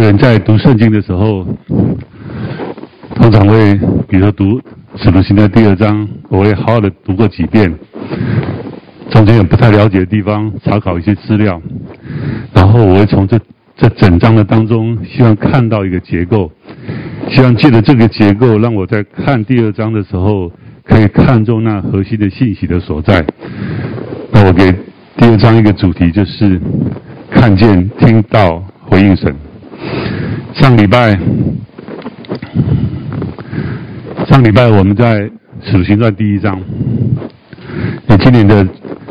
人在读圣经的时候，通常会，比如说读《使徒行传》第二章，我会好好的读过几遍，中间有不太了解的地方，查考一些资料，然后我会从这这整章的当中，希望看到一个结构，希望借着这个结构，让我在看第二章的时候，可以看中那核心的信息的所在。那我给第二章一个主题，就是看见、听到、回应神。上礼拜，上礼拜我们在《使徒行传》第一章。那今年的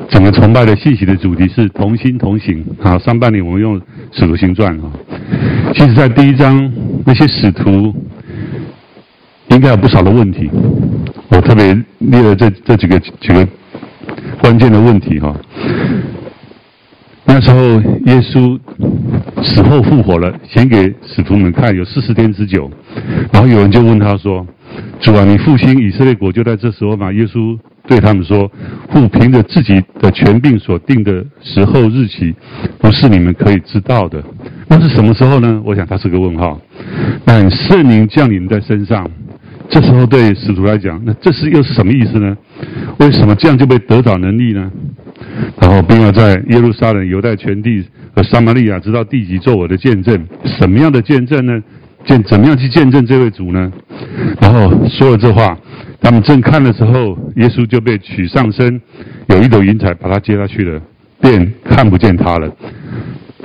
整个崇拜的信息的主题是同心同行。啊，上半年我们用《使徒行传》啊。其实，在第一章那些使徒应该有不少的问题。我特别列了这这几个几个关键的问题哈。那时候耶稣死后复活了，显给使徒们看，有四十天之久。然后有人就问他说：“主啊，你复兴以色列国就在这时候吗？”耶稣对他们说：“父凭着自己的权柄所定的时候日期，不是你们可以知道的。那是什么时候呢？我想他是个问号。但圣灵降临在身上。”这时候对使徒来讲，那这是又是什么意思呢？为什么这样就被得着能力呢？然后并要在耶路撒冷、犹太全地和撒玛利亚直到地极做我的见证。什么样的见证呢？见怎么样去见证这位主呢？然后说了这话，他们正看的时候，耶稣就被取上身，有一朵云彩把他接下去了，便看不见他了。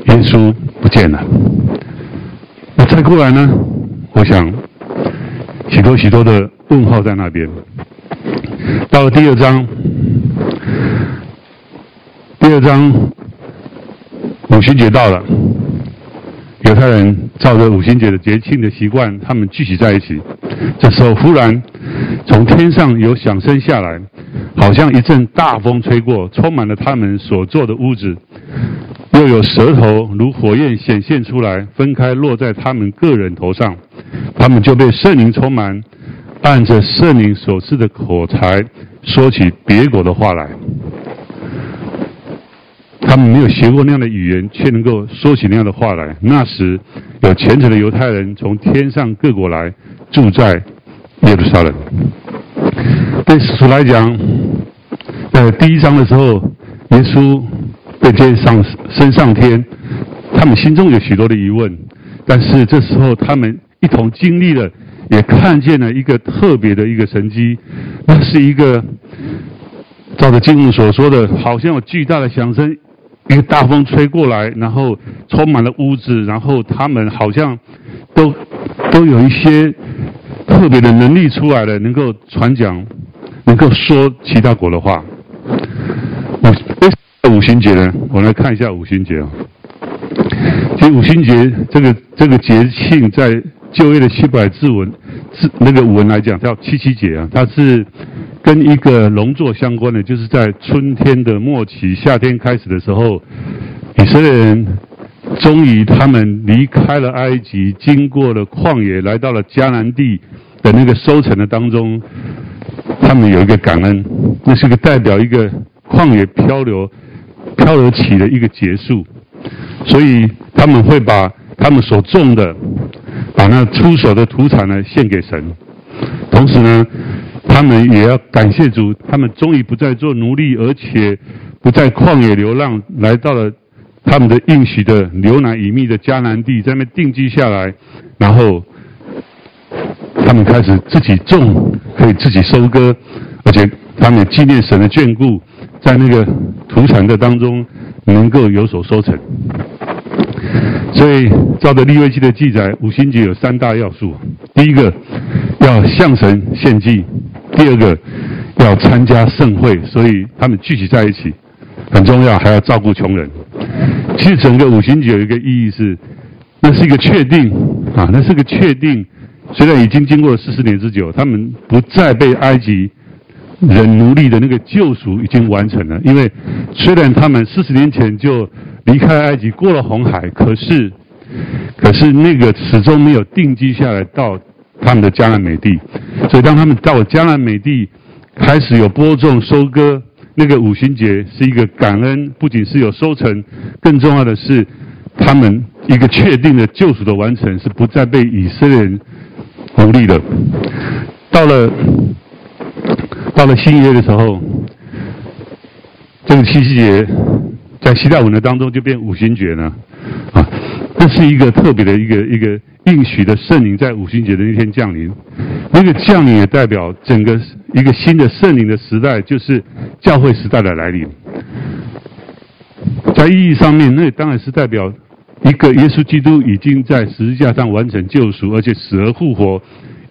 耶稣不见了。那再过来呢？我想。许多许多的问号在那边。到了第二章，第二章五旬节到了，犹太人照着五旬节的节庆的习惯，他们聚集在一起。这时候，忽然从天上有响声下来，好像一阵大风吹过，充满了他们所坐的屋子。又有舌头如火焰显现出来，分开落在他们个人头上，他们就被圣灵充满，按着圣灵所赐的口才说起别国的话来。他们没有学过那样的语言，却能够说起那样的话来。那时有虔诚的犹太人从天上各国来住在耶路撒冷。对使徒来讲，在第一章的时候，耶稣。被接上升上天，他们心中有许多的疑问，但是这时候他们一同经历了，也看见了一个特别的一个神迹，那是一个照着经文所说的，好像有巨大的响声，一个大风吹过来，然后充满了屋子，然后他们好像都都有一些特别的能力出来了，能够传讲，能够说其他国的话。五旬节呢？我们来看一下五旬节啊。其实五旬节这个这个节庆，在旧约的希伯来字文字那个文来讲叫七七节啊，它是跟一个农作相关的，就是在春天的末期、夏天开始的时候，以色列人终于他们离开了埃及，经过了旷野，来到了迦南地的那个收成的当中，他们有一个感恩，那是个代表一个旷野漂流。漂流期的一个结束，所以他们会把他们所种的，把那出手的土产呢献给神，同时呢，他们也要感谢主，他们终于不再做奴隶，而且不在旷野流浪，来到了他们的应许的流奶与蜜的迦南地，在那定居下来，然后他们开始自己种，可以自己收割，而且他们纪念神的眷顾。在那个土产的当中，能够有所收成。所以照着利未记的记载，五旬节有三大要素：第一个要向神献祭；第二个要参加盛会，所以他们聚集在一起很重要，还要照顾穷人。其实整个五旬节有一个意义是，那是一个确定啊，那是个确定。虽然已经经过了四十年之久，他们不再被埃及。人奴隶的那个救赎已经完成了，因为虽然他们四十年前就离开埃及过了红海，可是，可是那个始终没有定居下来到他们的迦南美地，所以当他们到了迦南美地，开始有播种、收割，那个五旬节是一个感恩，不仅是有收成，更重要的是他们一个确定的救赎的完成，是不再被以色列人奴隶的。到了到了新约的时候，这个七夕节在希腊文的当中就变五旬节了啊，这是一个特别的一个一个应许的圣灵在五旬节的那天降临。那个降临也代表整个一个新的圣灵的时代，就是教会时代的来临。在意义上面，那当然是代表一个耶稣基督已经在十字架上完成救赎，而且死而复活，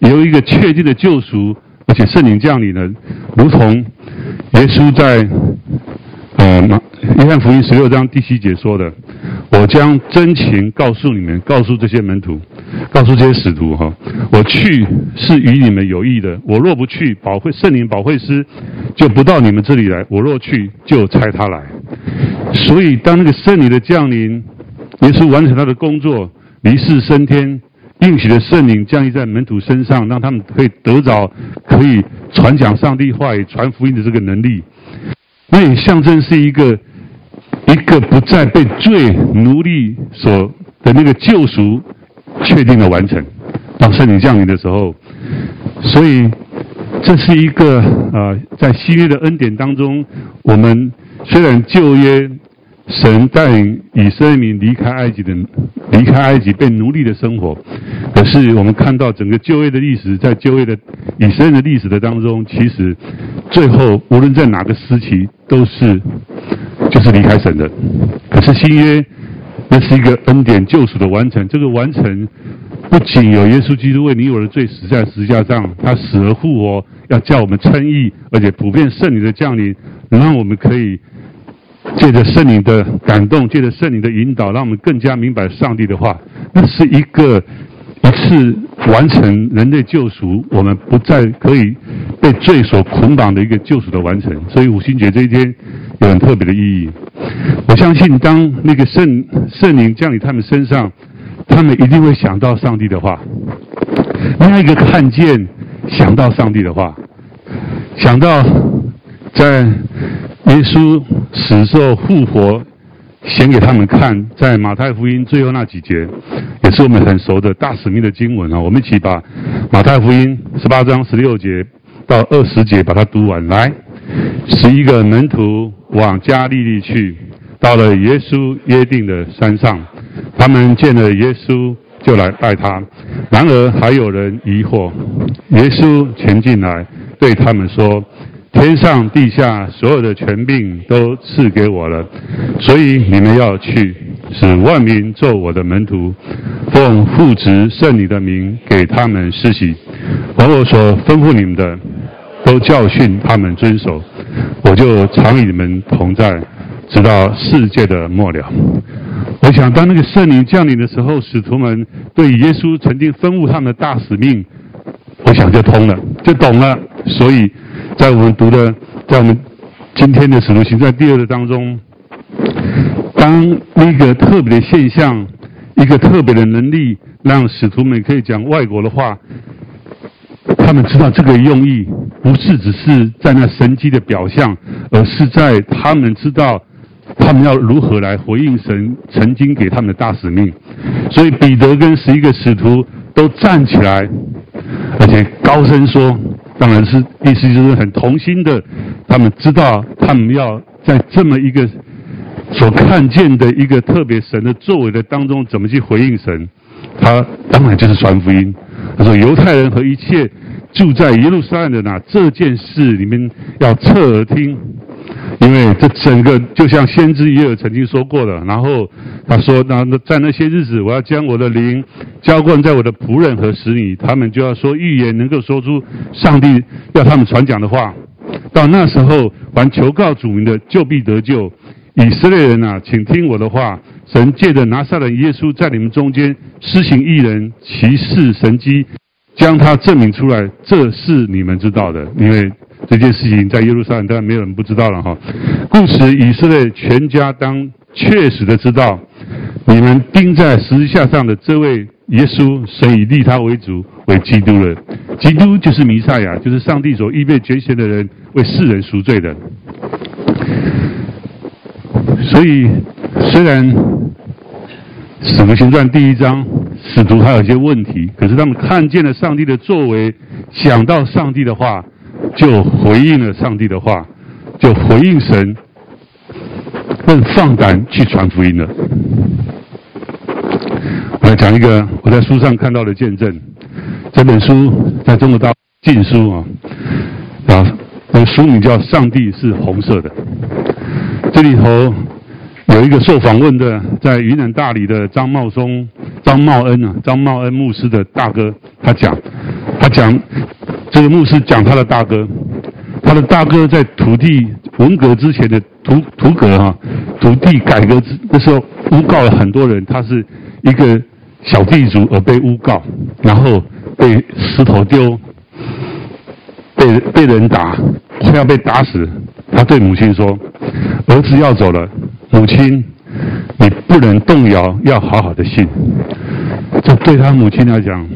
有一个确定的救赎，而且圣灵降临了，如同耶稣在呃马约翰福音十六章第七节说的：“我将真情告诉你们，告诉这些门徒，告诉这些使徒哈，我去是与你们有益的。我若不去，保惠圣灵保惠师就不到你们这里来；我若去，就差他来。”所以，当那个圣灵的降临，耶稣完成他的工作，离世升天，应许的圣灵降临在门徒身上，让他们可以得着可以传讲上帝话语、传福音的这个能力。那也象征是一个一个不再被罪奴隶所的那个救赎确定的完成。当圣灵降临的时候，所以这是一个、呃，在新约的恩典当中，我们。虽然旧约神带领以色列民离开埃及的离开埃及被奴隶的生活，可是我们看到整个旧约的历史，在旧约的以色列的历史的当中，其实最后无论在哪个时期都是就是离开神的。可是新约那是一个恩典救赎的完成，这个完成不仅有耶稣基督为你我的罪死在十字架上，他死而复活，要叫我们称义，而且普遍圣灵的降临，能让我们可以。借着圣灵的感动，借着圣灵的引导，让我们更加明白上帝的话。那是一个一次完成人类救赎，我们不再可以被罪所捆绑的一个救赎的完成。所以五旬节这一天有很特别的意义。我相信，当那个圣圣灵降临他们身上，他们一定会想到上帝的话。那一个看见，想到上帝的话，想到在。耶稣死受复活，显给他们看，在马太福音最后那几节，也是我们很熟的大使命的经文啊。我们一起把马太福音十八章十六节到二十节把它读完。来，十一个门徒往加利利去，到了耶稣约定的山上，他们见了耶稣，就来拜他。然而还有人疑惑。耶稣前进来，对他们说。天上地下所有的权柄都赐给我了，所以你们要去，使万民做我的门徒，奉父子圣灵的名给他们施洗，把我所吩咐你们的，都教训他们遵守，我就常与你们同在，直到世界的末了。我想，当那个圣灵降临的时候，使徒们对耶稣曾经吩咐他们的大使命，我想就通了，就懂了，所以。在我们读的，在我们今天的《使徒行传》第二的当中，当那个特别的现象，一个特别的能力，让使徒们可以讲外国的话，他们知道这个用意不是只是在那神迹的表象，而是在他们知道他们要如何来回应神曾经给他们的大使命。所以彼得跟十一个使徒都站起来，而且高声说。当然是意思就是很同心的，他们知道他们要在这么一个所看见的一个特别神的作为的当中，怎么去回应神？他当然就是传福音。他说：“犹太人和一切住在耶路撒冷的哪这件事，你们要侧耳听。”因为这整个就像先知也有曾经说过的，然后他说：“那那在那些日子，我要将我的灵浇灌在我的仆人和使女，他们就要说预言，能够说出上帝要他们传讲的话。到那时候，凡求告主名的，就必得救。以色列人啊，请听我的话。神借着拿撒勒耶稣在你们中间施行异人奇事神迹，将他证明出来，这是你们知道的，因为。”这件事情在耶路撒冷，当然没有人不知道了哈。故此，以色列全家当确实的知道，你们钉在十字架上的这位耶稣，神以立他为主，为基督了。基督就是弥赛亚，就是上帝所预备拣选的人，为世人赎罪的。所以，虽然使徒行传第一章，使徒还有一些问题，可是他们看见了上帝的作为，想到上帝的话，就回应了上帝的话，就回应神，更放胆去传福音了。我来讲一个我在书上看到的见证，这本书在中国大陆禁书啊，啊，那个书名叫《上帝是红色的》，这里头。有一个受访问的，在云南大理的张茂松、张茂恩啊，张茂恩牧师的大哥，他讲，他讲，这个牧师讲他的大哥，他的大哥在土地文革之前的土土革哈，土地改革之的时候，诬告了很多人，他是一个小地主而被诬告，然后被石头丢，被被人打，快要被打死，他对母亲说，儿子要走了。母亲，你不能动摇，要好好的信。这对他母亲来讲，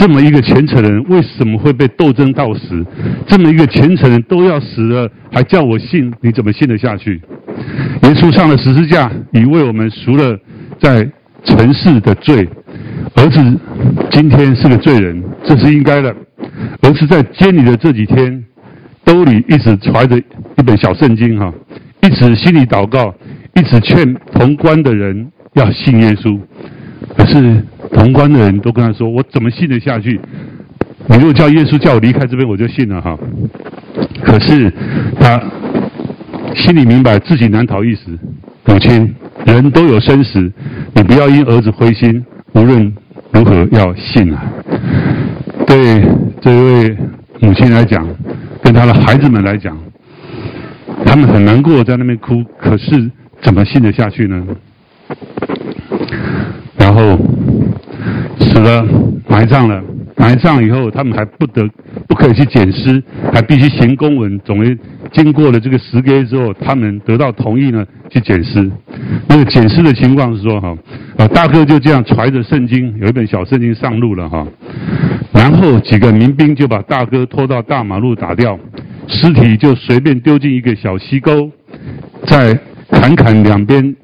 这么一个虔诚的人，为什么会被斗争到死？这么一个虔诚人都要死了，还叫我信？你怎么信得下去？耶稣上了十字架，已为我们赎了在尘世的罪。儿子今天是个罪人，这是应该的。儿子在监里的这几天，兜里一直揣着一本小圣经，哈。一直心里祷告，一直劝同关的人要信耶稣，可是同关的人都跟他说：“我怎么信得下去？你如果叫耶稣叫我离开这边，我就信了哈。”可是他心里明白自己难逃一死。母亲，人都有生死，你不要因儿子灰心，无论如何要信啊！对这位母亲来讲，跟他的孩子们来讲。他们很难过，在那边哭，可是怎么信得下去呢？然后死了，埋葬了，埋葬以后，他们还不得不可以去捡尸，还必须行公文。总之，经过了这个时间之后，他们得到同意呢，去捡尸。那个捡尸的情况是说，哈，啊，大哥就这样揣着圣经，有一本小圣经上路了，哈。然后几个民兵就把大哥拖到大马路打掉。尸体就随便丢进一个小溪沟，在坎坎两边，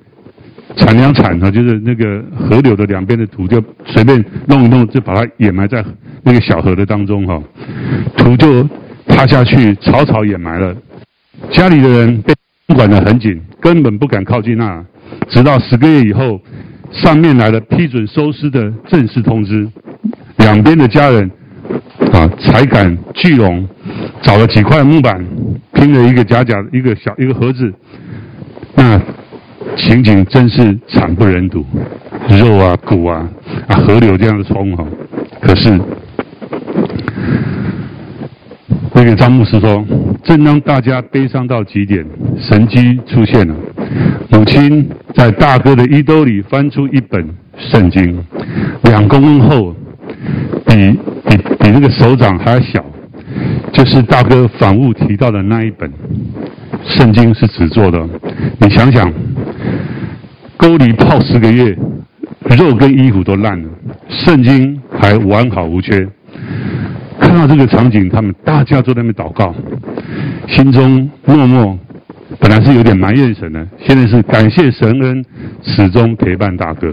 铲两铲啊，就是那个河流的两边的土，就随便弄一弄，就把它掩埋在那个小河的当中哈，土就塌下去，草草掩埋了。家里的人被管得很紧，根本不敢靠近那。直到十个月以后，上面来了批准收尸的正式通知，两边的家人啊才敢聚拢。找了几块木板，拼了一个假假一个小一个盒子，那情景真是惨不忍睹，肉啊骨啊啊河流这样的冲哈。可是那个张牧师说，正当大家悲伤到极点，神迹出现了。母亲在大哥的衣兜里翻出一本圣经，两公分厚，比比比那个手掌还小。就是大哥反复提到的那一本圣经是纸做的，你想想，沟里泡十个月，肉跟衣服都烂了，圣经还完好无缺。看到这个场景，他们大家都在那边祷告，心中默默，本来是有点埋怨神的，现在是感谢神恩始终陪伴大哥。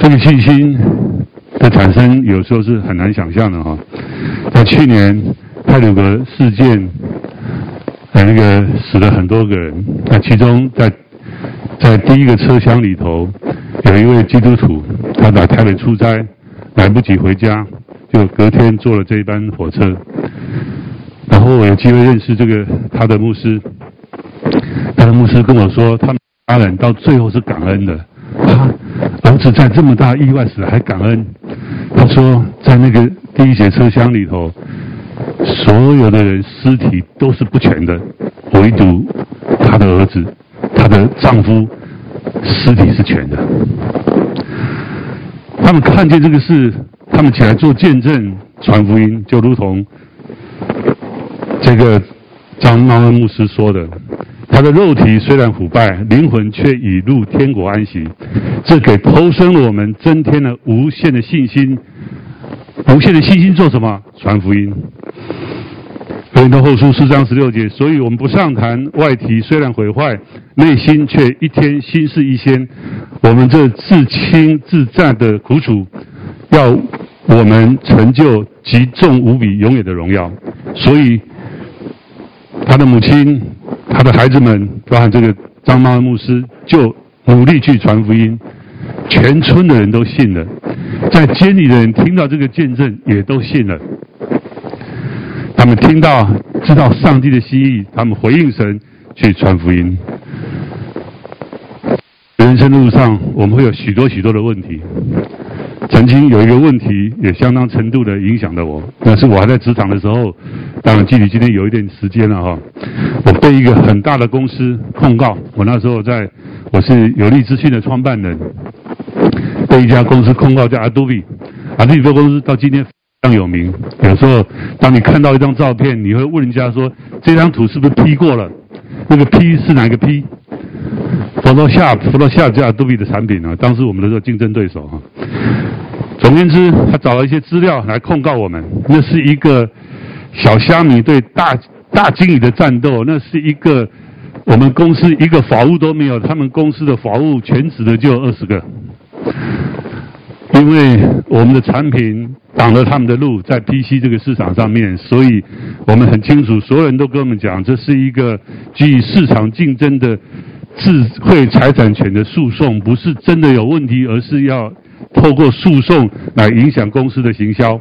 这个信心那产生，有时候是很难想象的哈。在去年泰鲁格事件，呃那个死了很多个人。那其中在在第一个车厢里头，有一位基督徒，他在台北出差，来不及回家，就隔天坐了这一班火车。然后我有机会认识这个他的牧师，他的牧师跟我说，他们家人到最后是感恩的。他儿子在这么大意外死了还感恩。他说，在那个第一节车厢里头，所有的人尸体都是不全的，唯独他的儿子、他的丈夫尸体是全的。他们看见这个事，他们起来做见证、传福音，就如同这个张茂恩牧师说的。他的肉体虽然腐败，灵魂却已入天国安息。这给投生了我们增添了无限的信心。无限的信心做什么？传福音。哥林多后书四章十六节，所以我们不上谈外体虽然毁坏，内心却一天新似一仙。我们这自轻自战的苦楚，要我们成就极重无比、永远的荣耀。所以他的母亲、他的孩子们，包含这个张妈的牧师，就努力去传福音，全村的人都信了。在监里的人听到这个见证，也都信了。他们听到、知道上帝的心意，他们回应神去传福音。人生路上，我们会有许多许多的问题。曾经有一个问题，也相当程度的影响了我。但是我还在职场的时候，当然距离今天有一点时间了哈。我被一个很大的公司控告。我那时候在，我是有利资讯的创办人。被一家公司控告叫 Adobe，Adobe 这公司到今天非常有名。有时候，当你看到一张照片，你会问人家说：“这张图是不是 P 过了？那个 P 是哪个 P？”Photoshop，Photoshop 叫 Adobe 的产品啊，当时我们的竞争对手啊。总言之，他找了一些资料来控告我们。那是一个小虾米对大大鲸鱼的战斗，那是一个我们公司一个法务都没有，他们公司的法务全职的就有二十个。因为我们的产品挡了他们的路，在 PC 这个市场上面，所以我们很清楚，所有人都跟我们讲，这是一个基于市场竞争的智慧财产权的诉讼，不是真的有问题，而是要透过诉讼来影响公司的行销。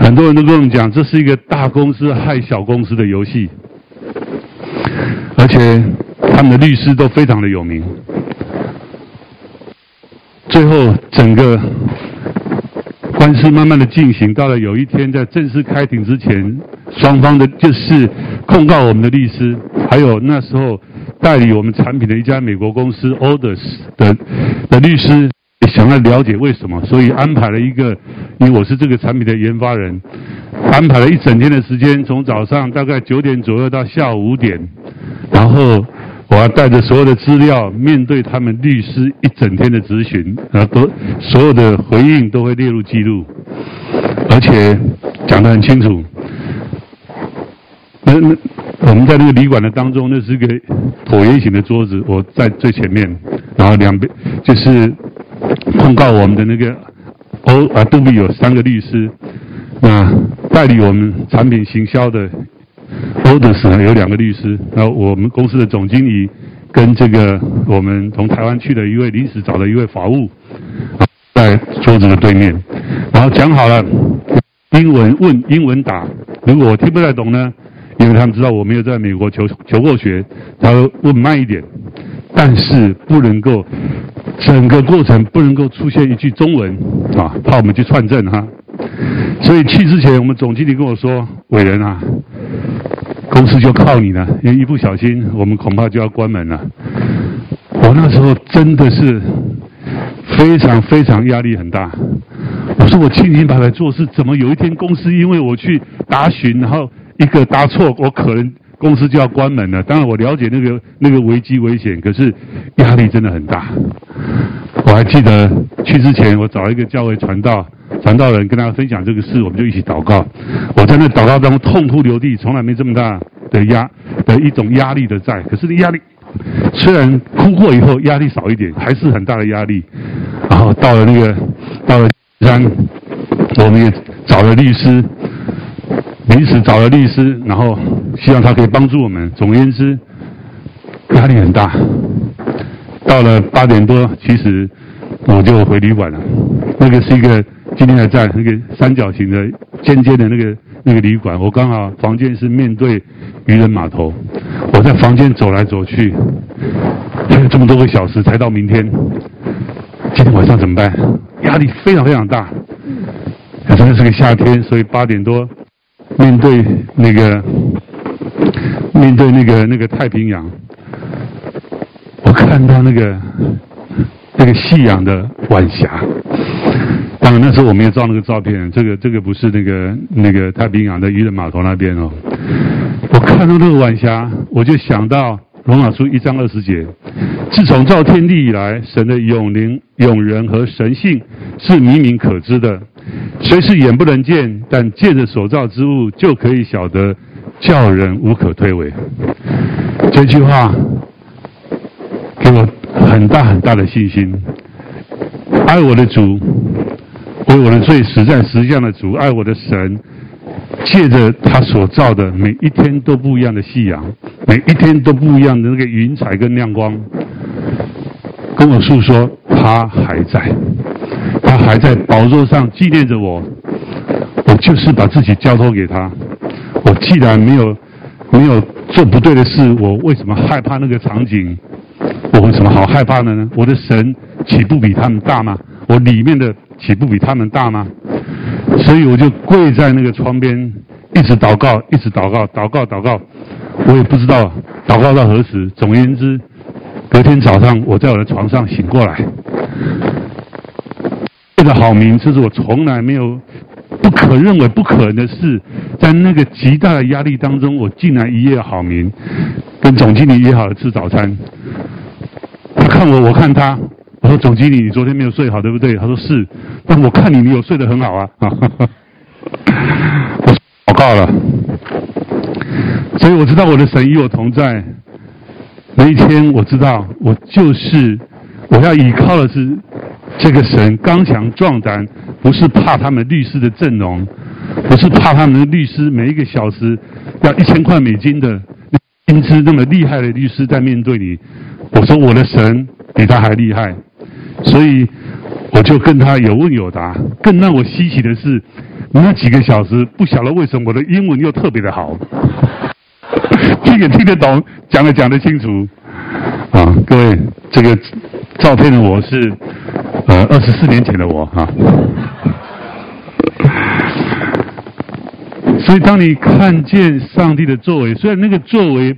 很多人都跟我们讲，这是一个大公司害小公司的游戏，而且他们的律师都非常的有名。最后，整个官司慢慢的进行，到了有一天，在正式开庭之前，双方的就是控告我们的律师，还有那时候代理我们产品的一家美国公司 Others 的的律师，想要了解为什么，所以安排了一个，因为我是这个产品的研发人，安排了一整天的时间，从早上大概九点左右到下午五点，然后。我要带着所有的资料，面对他们律师一整天的咨询，然后，都所有的回应都会列入记录，而且讲得很清楚。那那我们在那个旅馆的当中，那是个椭圆形的桌子，我在最前面，然后两边就是控告我们的那个欧啊杜比有三个律师，那代理我们产品行销的。欧德斯呢有两个律师，然后我们公司的总经理跟这个我们从台湾去的一位临时找的一位法务，在桌子的对面，然后讲好了，英文问英文答，如果我听不太懂呢，因为他们知道我没有在美国求求过学，他会问慢一点，但是不能够整个过程不能够出现一句中文啊，怕我们去串证哈，所以去之前我们总经理跟我说，伟人啊。公司就靠你了，因为一不小心，我们恐怕就要关门了。我那时候真的是非常非常压力很大。我说我清清白白做事，怎么有一天公司因为我去答询，然后一个答错，我可能公司就要关门了。当然我了解那个那个危机危险，可是压力真的很大。我还记得去之前，我找一个教会传道。传道人跟大家分享这个事，我们就一起祷告。我在那祷告当中痛哭流涕，从来没这么大的压的一种压力的在。可是压力虽然哭过以后压力少一点，还是很大的压力。然后到了那个到了山，我们也找了律师，临时找了律师，然后希望他可以帮助我们。总而言之，压力很大。到了八点多，其实我就回旅馆了。那个是一个。今天还在那个三角形的尖尖的那个那个旅馆，我刚好房间是面对渔人码头，我在房间走来走去，还有这么多个小时才到明天，今天晚上怎么办？压力非常非常大。可是是个夏天，所以八点多面对那个面对那个那个太平洋，我看到那个那个夕阳的晚霞。当然那时候我没有照那个照片，这个这个不是那个那个太平洋的渔人码头那边哦。我看到那个晚霞，我就想到罗马书一章二十节：自从造天地以来，神的永灵、永人和神性是明明可知的，虽是眼不能见，但借着所造之物就可以晓得，叫人无可推诿。这句话给我很大很大的信心。爱我的主，为我的罪死在十字架的主，爱我的神，借着他所造的每一天都不一样的夕阳，每一天都不一样的那个云彩跟亮光，跟我诉说他还在。他还在宝座上纪念着我，我就是把自己交托给他。我既然没有没有做不对的事，我为什么害怕那个场景？我有什么好害怕的呢？我的神岂不比他们大吗？我里面的岂不比他们大吗？所以我就跪在那个窗边，一直祷告，一直祷告，祷告，祷告。我也不知道祷告到何时。总而言之，隔天早上我在我的床上醒过来。这个好名，这是我从来没有不可认为不可能的事。在那个极大的压力当中，我竟然一夜好眠，跟总经理约好了吃早餐。他看我，我看他。我说：“总经理，你昨天没有睡好，对不对？”他说：“是。”但我看你，你有睡得很好啊。我祷告了，所以我知道我的神与我同在。那一天，我知道我就是我要依靠的是。这个神刚强壮胆，不是怕他们律师的阵容，不是怕他们的律师每一个小时要一千块美金的薪资那么厉害的律师在面对你。我说我的神比他还厉害，所以我就跟他有问有答。更让我稀奇的是，那几个小时不晓得为什么我的英文又特别的好，听也听得懂，讲也讲得清楚。啊，各位，这个照片的我是。呃，二十四年前的我哈，所以当你看见上帝的作为，虽然那个作为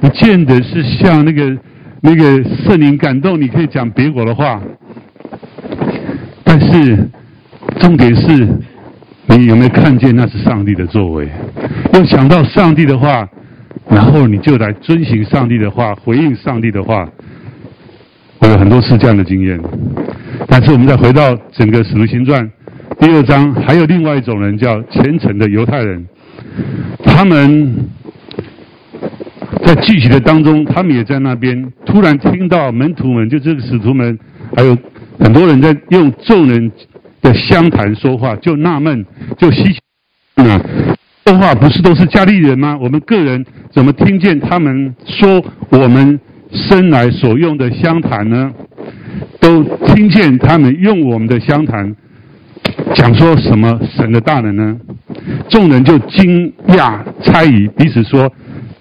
不见得是像那个那个圣灵感动，你可以讲别国的话，但是重点是你有没有看见那是上帝的作为？要想到上帝的话，然后你就来遵行上帝的话，回应上帝的话。我有很多次这样的经验。但是我们再回到整个《使徒行传》第二章，还有另外一种人叫虔诚的犹太人，他们在聚集的当中，他们也在那边，突然听到门徒们，就这个使徒们，还有很多人在用众人的相谈说话，就纳闷，就稀奇，啊，说话不是都是加利人吗？我们个人怎么听见他们说我们生来所用的相谈呢？都听见他们用我们的相谈讲说什么神的大能呢？众人就惊讶猜疑，彼此说：“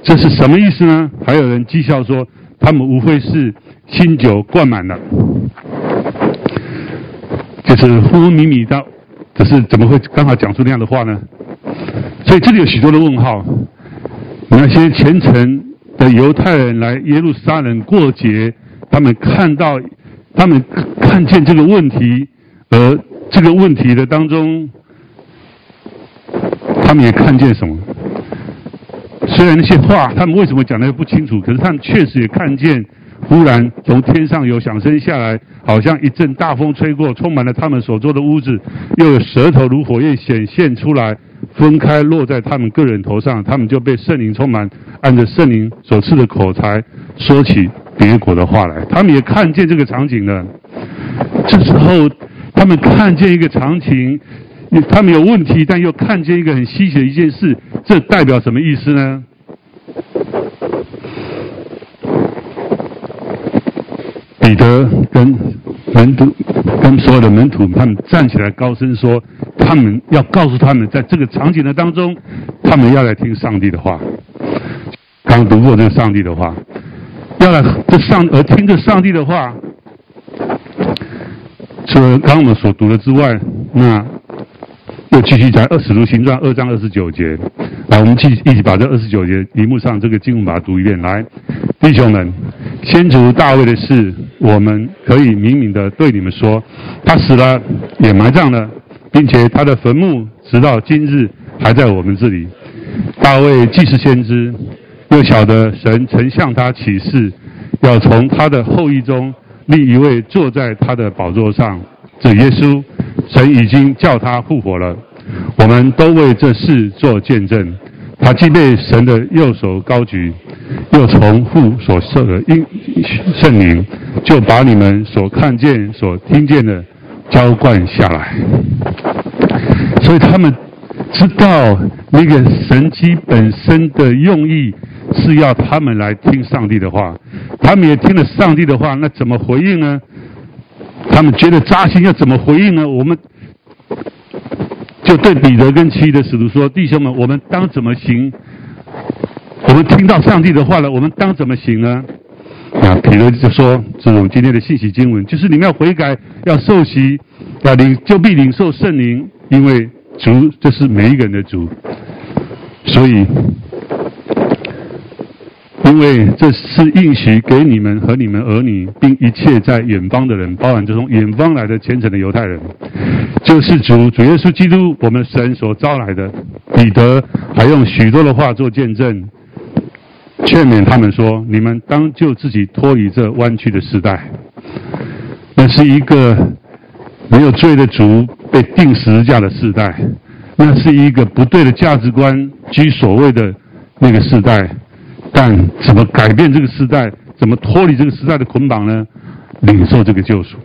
这是什么意思呢？”还有人讥笑说：“他们无非是新酒灌满了。”就是昏昏迷迷的，可是怎么会刚好讲出那样的话呢？所以这里有许多的问号。那些虔诚的犹太人来耶路撒冷过节，他们看到。他们看见这个问题，而这个问题的当中，他们也看见什么？虽然那些话，他们为什么讲的不清楚？可是他们确实也看见，忽然从天上有响声下来，好像一阵大风吹过，充满了他们所住的屋子，又有舌头如火焰显现出来，分开落在他们个人头上，他们就被圣灵充满，按着圣灵所赐的口才说起。别国的话来，他们也看见这个场景了。这时候，他们看见一个场景，他们有问题，但又看见一个很稀奇的一件事，这代表什么意思呢？彼得跟门徒，跟所有的门徒，他们站起来高声说：“他们要告诉他们，在这个场景的当中，他们要来听上帝的话。”刚读过这个上帝的话。要来这上而听着上帝的话，除了刚我们所读的之外，那继续在《二使徒行传》二章二十九节，来，我们继一起把这二十九节荧幕上这个经文把它读一遍。来，弟兄们，先祖大卫的事，我们可以明明的对你们说，他死了，也埋葬了，并且他的坟墓直到今日还在我们这里。大卫既是先知。又晓得神曾向他启示，要从他的后裔中立一位坐在他的宝座上，这耶稣神已经叫他复活了。我们都为这事做见证。他既被神的右手高举，又从父所受的应圣灵，就把你们所看见、所听见的浇灌下来。所以他们知道那个神迹本身的用意是要他们来听上帝的话，他们也听了上帝的话，那怎么回应呢？他们觉得扎心，要怎么回应呢？我们。就对彼得跟其余的使徒说：“弟兄们，我们当怎么行？我们听到上帝的话了，我们当怎么行呢？”啊，彼得就说：“这种今天的信息经文，就是你们要悔改，要受洗，要领，就必领受圣灵，因为主就是每一个人的主，所以。”因为这是应许给你们和你们儿女，并一切在远方的人，包含这种远方来的虔诚的犹太人，就是主主耶稣基督，我们神所招来的。彼得还用许多的话做见证，劝勉他们说：你们当就自己脱离这弯曲的时代。那是一个没有罪的主被钉十字架的时代，那是一个不对的价值观居所谓的那个时代。但怎么改变这个时代？怎么脱离这个时代的捆绑呢？领受这个救赎。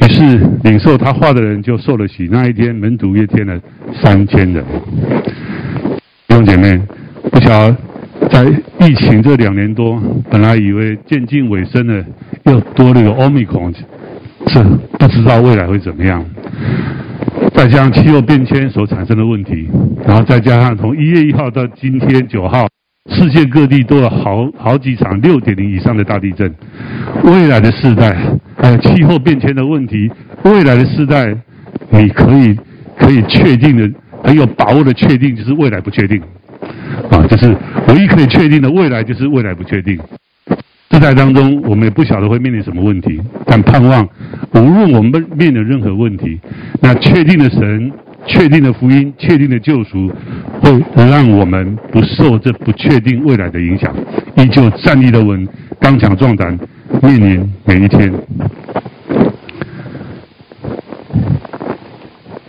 于是领受他话的人就受了洗。那一天门徒约添了三千人。弟兄姐妹，不晓得在疫情这两年多，本来以为渐近尾声了，又多了一个奥密克戎，这不知道未来会怎么样。再加上气候变迁所产生的问题，然后再加上从一月一号到今天九号。世界各地都有好好几场六点零以上的大地震。未来的世代，还有气候变迁的问题，未来的世代，你可以可以确定的，很有把握的确定，就是未来不确定。啊，就是唯一可以确定的未来，就是未来不确定。世代当中，我们也不晓得会面临什么问题，但盼望无论我们面临任何问题，那确定的神。确定的福音，确定的救赎，会让我们不受这不确定未来的影响，依旧站立的稳，刚强壮胆，面临每一天。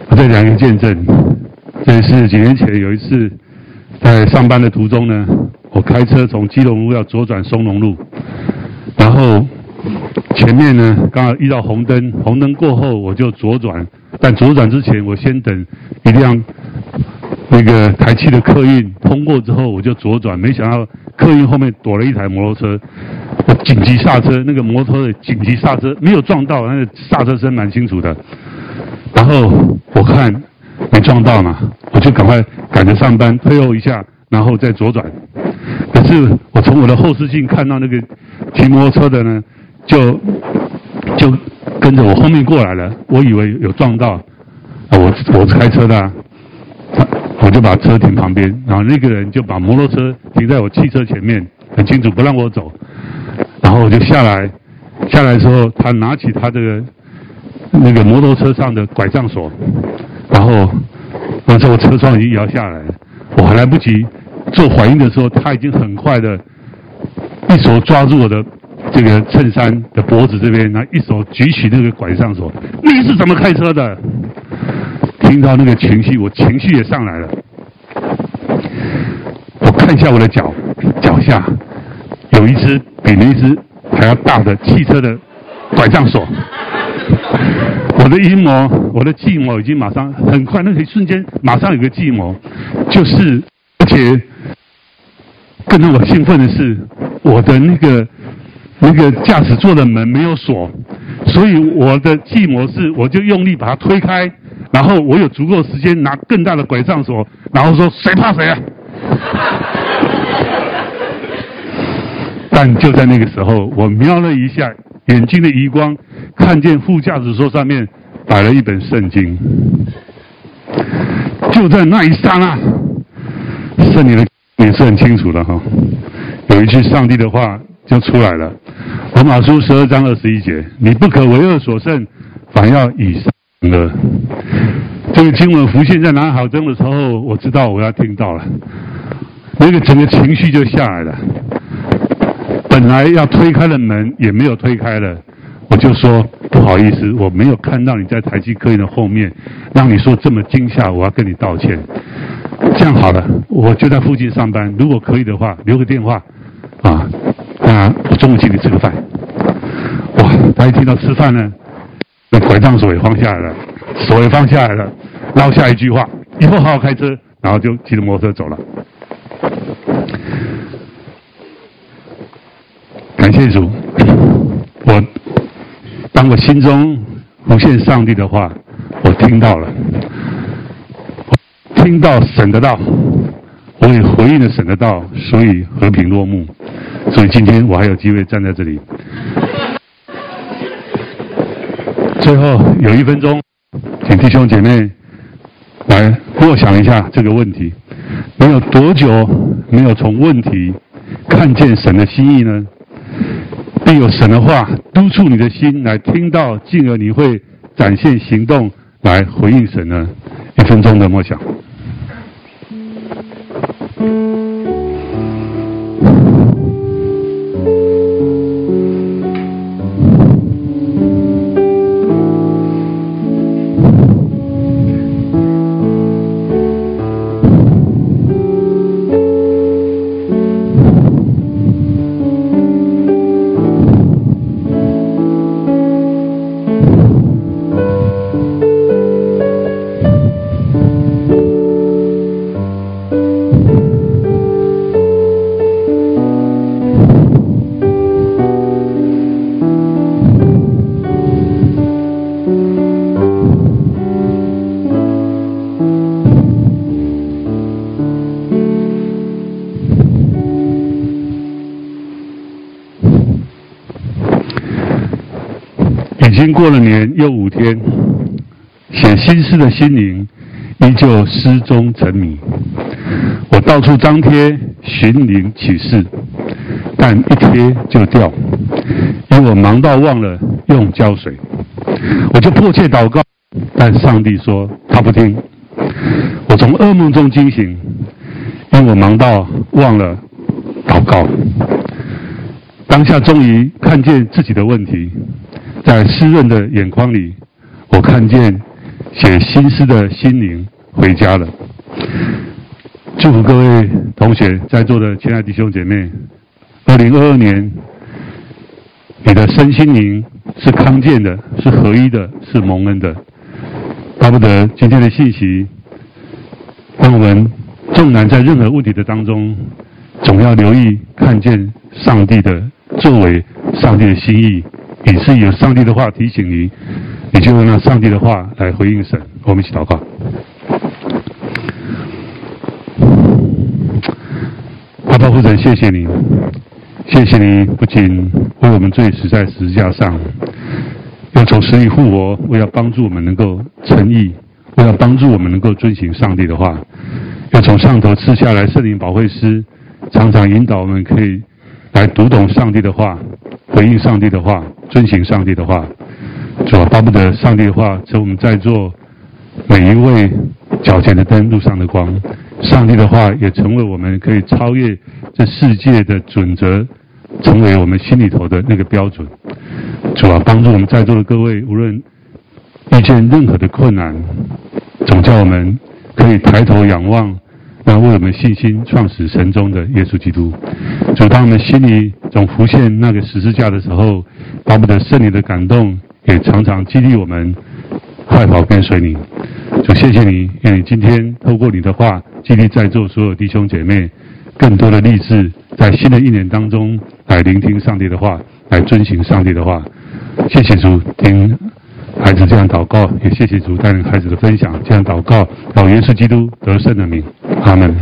我再讲一个见证，这是几年前有一次在上班的途中呢，我开车从基隆路要左转松隆路，然后前面呢刚好遇到红灯，红灯过后我就左转。但左转之前，我先等一辆那个台汽的客运通过之后，我就左转。没想到客运后面躲了一台摩托车，我紧急刹车，那个摩托的紧急刹车没有撞到，那个刹车声蛮清楚的。然后我看没撞到嘛，我就赶快赶着上班，退后一下，然后再左转。可是我从我的后视镜看到那个骑摩托车的呢，就就。跟着我后面过来了，我以为有撞到啊，我我是开车的，我就把车停旁边，然后那个人就把摩托车停在我汽车前面，很清楚不让我走，然后我就下来，下来之后他拿起他这个那个摩托车上的拐杖锁，然后那时候车窗已经摇下来，我还来不及做反应的时候，他已经很快的一手抓住我的。这个衬衫的脖子这边，然后一手举起那个拐杖说：“你是怎么开车的？”听到那个情绪，我情绪也上来了。我看一下我的脚，脚下有一只比那只还要大的汽车的拐杖锁。我的阴谋，我的计谋已经马上很快，那个瞬间马上有个计谋，就是而且更让我兴奋的是，我的那个。那个驾驶座的门没有锁，所以我的计谋是，我就用力把它推开，然后我有足够时间拿更大的拐杖锁，然后说谁怕谁啊！但就在那个时候，我瞄了一下，眼睛的余光看见副驾驶座上面摆了一本圣经，就在那一刹那，圣灵的也是很清楚的哈，有一句上帝的话。就出来了，《罗马书》十二章二十一节：“你不可为恶所胜，反要以善恶。”这个经文浮现在脑海中的时候，我知道我要听到了，那个整个情绪就下来了。本来要推开的门也没有推开了，我就说不好意思，我没有看到你在台积科研的后面，让你说这么惊吓，我要跟你道歉。这样好了，我就在附近上班，如果可以的话，留个电话啊，那我中午请你吃个饭。哇，他一听到吃饭呢，那拐杖手也放下来了，手也放下来了，撂下一句话：以后好好开车，然后就骑着摩托车走了。感谢主，我当我心中浮现上帝的话，我听到了，听到神的道，我也回应了神的道，所以和平落幕。所以今天我还有机会站在这里。最后有一分钟，请弟兄姐妹来默想一下这个问题：你有多久没有从问题看见神的心意呢？必有神的话督促你的心来听到，进而你会展现行动来回应神呢？一分钟的默想。写新诗的心灵依旧失中沉迷。我到处张贴寻灵启事，但一贴就掉，因为我忙到忘了用胶水。我就迫切祷告，但上帝说他不听。我从噩梦中惊醒，因为我忙到忘了祷告。当下终于看见自己的问题。在湿润的眼眶里，我看见写新诗的心灵回家了。祝福各位同学，在座的亲爱弟兄姐妹，二零二二年，你的身心灵是康健的，是合一的，是蒙恩的。巴不得今天的信息，让我们纵然在任何问题的当中，总要留意看见上帝的作为，上帝的心意。也是有上帝的话提醒你，你就用那上帝的话来回应神。我们一起祷告。阿爸父神，谢谢你，谢谢你不仅为我们罪死在十字架上，又从死里复活，为了帮助我们能够诚意，为了帮助我们能够遵行上帝的话，又从上头赐下来圣灵保惠师，常常引导我们可以来读懂上帝的话，回应上帝的话。遵行上帝的话，主啊，巴不得上帝的话成我们在座每一位脚前的灯，路上的光。上帝的话也成为我们可以超越这世界的准则，成为我们心里头的那个标准。主啊，帮助我们在座的各位，无论遇见任何的困难，总叫我们可以抬头仰望。那为我们信心创始神中的耶稣基督，主当我们心里总浮现那个十字架的时候，巴不得圣灵的感动也常常激励我们快跑跟随你。就谢谢你，愿你今天透过你的话激励在座所有弟兄姐妹，更多的励志，在新的一年当中来聆听上帝的话，来遵行上帝的话。谢谢主，听孩子这样祷告，也谢谢主带领孩子的分享，这样祷告，老耶稣基督得胜的名。阿门。